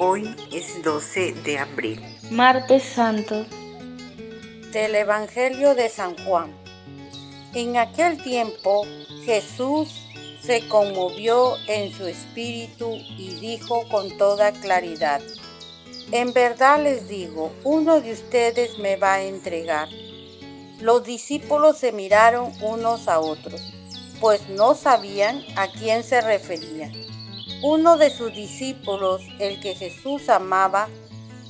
Hoy es 12 de abril. Martes Santo. Del Evangelio de San Juan. En aquel tiempo Jesús se conmovió en su espíritu y dijo con toda claridad, en verdad les digo, uno de ustedes me va a entregar. Los discípulos se miraron unos a otros, pues no sabían a quién se refería. Uno de sus discípulos, el que Jesús amaba,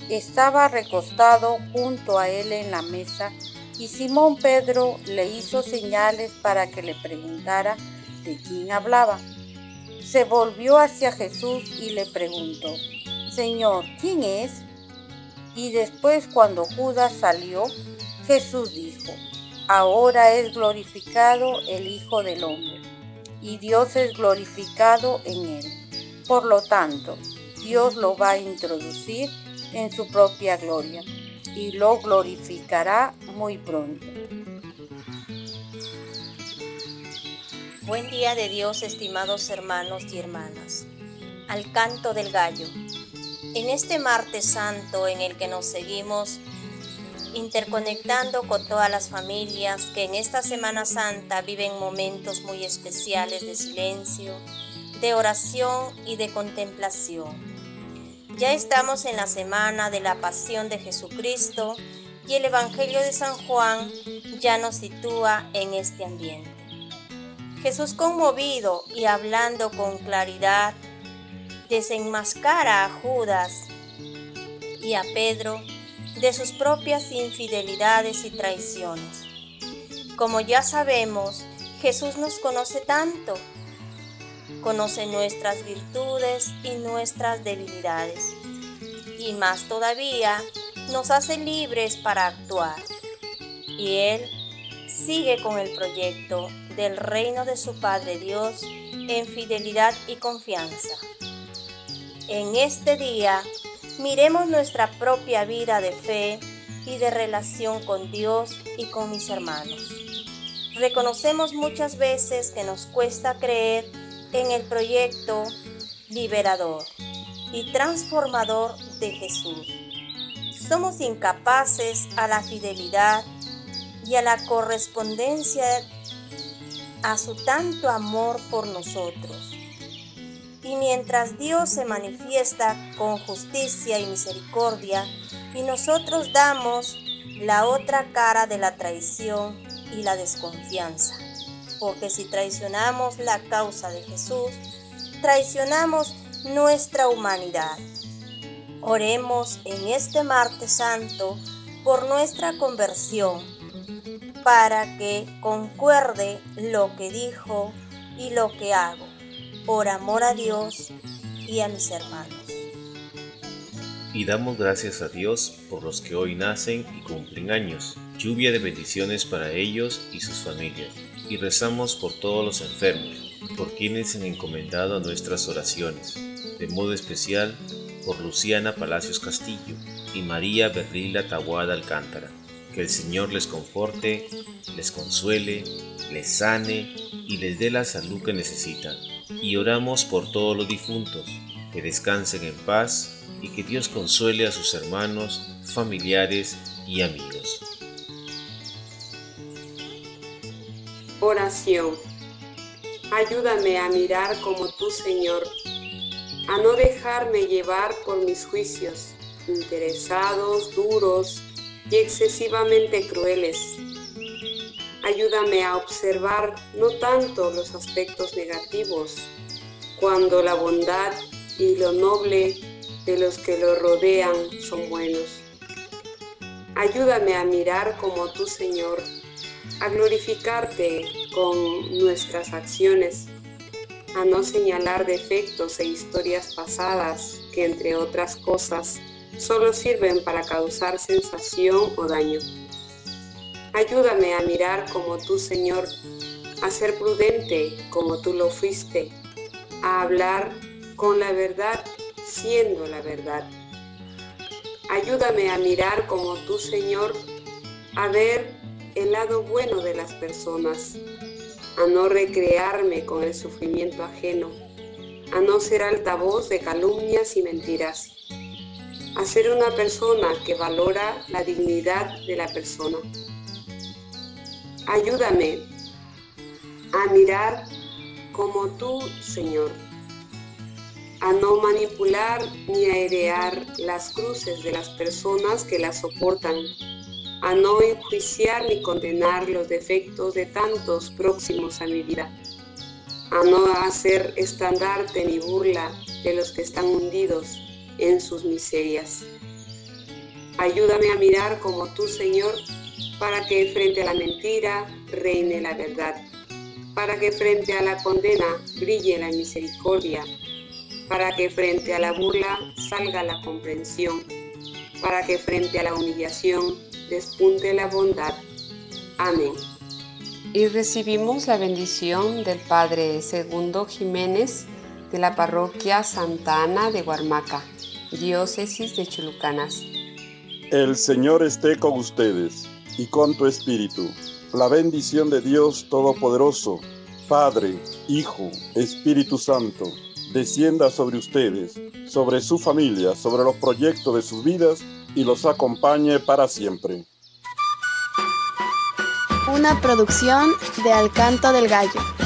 estaba recostado junto a él en la mesa y Simón Pedro le hizo señales para que le preguntara de quién hablaba. Se volvió hacia Jesús y le preguntó, Señor, ¿quién es? Y después cuando Judas salió, Jesús dijo, ahora es glorificado el Hijo del Hombre, y Dios es glorificado en él. Por lo tanto, Dios lo va a introducir en su propia gloria y lo glorificará muy pronto. Buen día de Dios, estimados hermanos y hermanas. Al canto del gallo. En este martes santo en el que nos seguimos interconectando con todas las familias que en esta Semana Santa viven momentos muy especiales de silencio, de oración y de contemplación. Ya estamos en la semana de la pasión de Jesucristo y el Evangelio de San Juan ya nos sitúa en este ambiente. Jesús conmovido y hablando con claridad desenmascara a Judas y a Pedro de sus propias infidelidades y traiciones. Como ya sabemos, Jesús nos conoce tanto, conoce nuestras virtudes y nuestras debilidades, y más todavía nos hace libres para actuar. Y Él sigue con el proyecto del reino de su Padre Dios en fidelidad y confianza. En este día, miremos nuestra propia vida de fe y de relación con Dios y con mis hermanos. Reconocemos muchas veces que nos cuesta creer en el proyecto liberador y transformador de Jesús. Somos incapaces a la fidelidad y a la correspondencia a su tanto amor por nosotros. Y mientras Dios se manifiesta con justicia y misericordia, y nosotros damos la otra cara de la traición y la desconfianza. Porque si traicionamos la causa de Jesús, traicionamos nuestra humanidad. Oremos en este martes santo por nuestra conversión, para que concuerde lo que dijo y lo que hago por amor a Dios y a mis hermanos. Y damos gracias a Dios por los que hoy nacen y cumplen años, lluvia de bendiciones para ellos y sus familias. Y rezamos por todos los enfermos, por quienes han encomendado nuestras oraciones, de modo especial por Luciana Palacios Castillo y María Berrila Tahuada Alcántara. Que el Señor les conforte, les consuele, les sane y les dé la salud que necesitan y oramos por todos los difuntos, que descansen en paz y que Dios consuele a sus hermanos, familiares y amigos. Oración. Ayúdame a mirar como tú, Señor, a no dejarme llevar por mis juicios, interesados, duros y excesivamente crueles. Ayúdame a observar no tanto los aspectos negativos, cuando la bondad y lo noble de los que lo rodean son buenos. Ayúdame a mirar como tú, Señor, a glorificarte con nuestras acciones, a no señalar defectos e historias pasadas que, entre otras cosas, solo sirven para causar sensación o daño. Ayúdame a mirar como tú, Señor, a ser prudente como tú lo fuiste, a hablar con la verdad siendo la verdad. Ayúdame a mirar como tú, Señor, a ver el lado bueno de las personas, a no recrearme con el sufrimiento ajeno, a no ser altavoz de calumnias y mentiras, a ser una persona que valora la dignidad de la persona. Ayúdame a mirar como tú, Señor, a no manipular ni a las cruces de las personas que las soportan, a no enjuiciar ni condenar los defectos de tantos próximos a mi vida, a no hacer estandarte ni burla de los que están hundidos en sus miserias. Ayúdame a mirar como tú, Señor, para que frente a la mentira reine la verdad, para que frente a la condena brille la misericordia, para que frente a la burla salga la comprensión, para que frente a la humillación despunte la bondad. Amén. Y recibimos la bendición del Padre Segundo Jiménez de la parroquia Santa Ana de Guarmaca, diócesis de Chulucanas. El Señor esté con ustedes y con tu espíritu. La bendición de Dios Todopoderoso, Padre, Hijo, Espíritu Santo, descienda sobre ustedes, sobre su familia, sobre los proyectos de sus vidas y los acompañe para siempre. Una producción de Alcanto del Gallo.